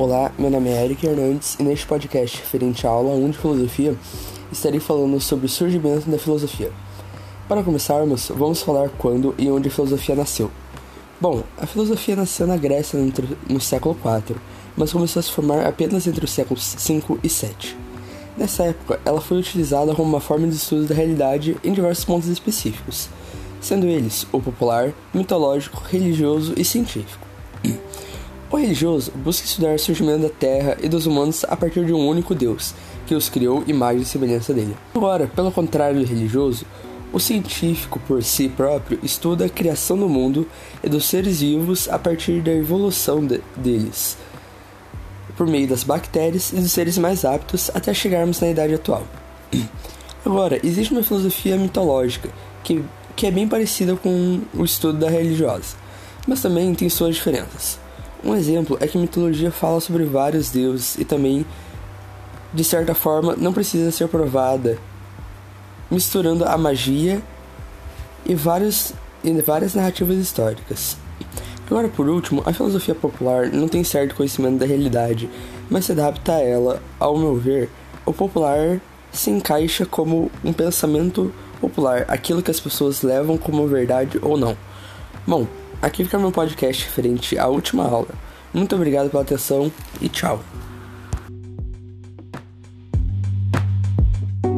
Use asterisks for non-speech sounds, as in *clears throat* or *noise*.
Olá, meu nome é Eric Hernandes e neste podcast referente à aula 1 de filosofia estarei falando sobre o surgimento da filosofia. Para começarmos, vamos falar quando e onde a filosofia nasceu. Bom, a filosofia nasceu na Grécia no século IV, mas começou a se formar apenas entre os séculos 5 e 7. Nessa época, ela foi utilizada como uma forma de estudo da realidade em diversos pontos específicos, sendo eles o popular, mitológico, religioso e científico. O religioso busca estudar o surgimento da Terra e dos humanos a partir de um único Deus, que os criou imagem e semelhança dele. Agora, pelo contrário do religioso, o científico por si próprio estuda a criação do mundo e dos seres vivos a partir da evolução de deles, por meio das bactérias e dos seres mais aptos até chegarmos na idade atual. *clears throat* Agora, existe uma filosofia mitológica que, que é bem parecida com o estudo da religiosa, mas também tem suas diferenças. Um exemplo é que mitologia fala sobre vários deuses e também, de certa forma, não precisa ser provada, misturando a magia e, vários, e várias narrativas históricas. Agora, por último, a filosofia popular não tem certo conhecimento da realidade, mas se adapta a ela. Ao meu ver, o popular se encaixa como um pensamento popular, aquilo que as pessoas levam como verdade ou não. Bom, Aqui fica meu podcast referente à última aula. Muito obrigado pela atenção e tchau.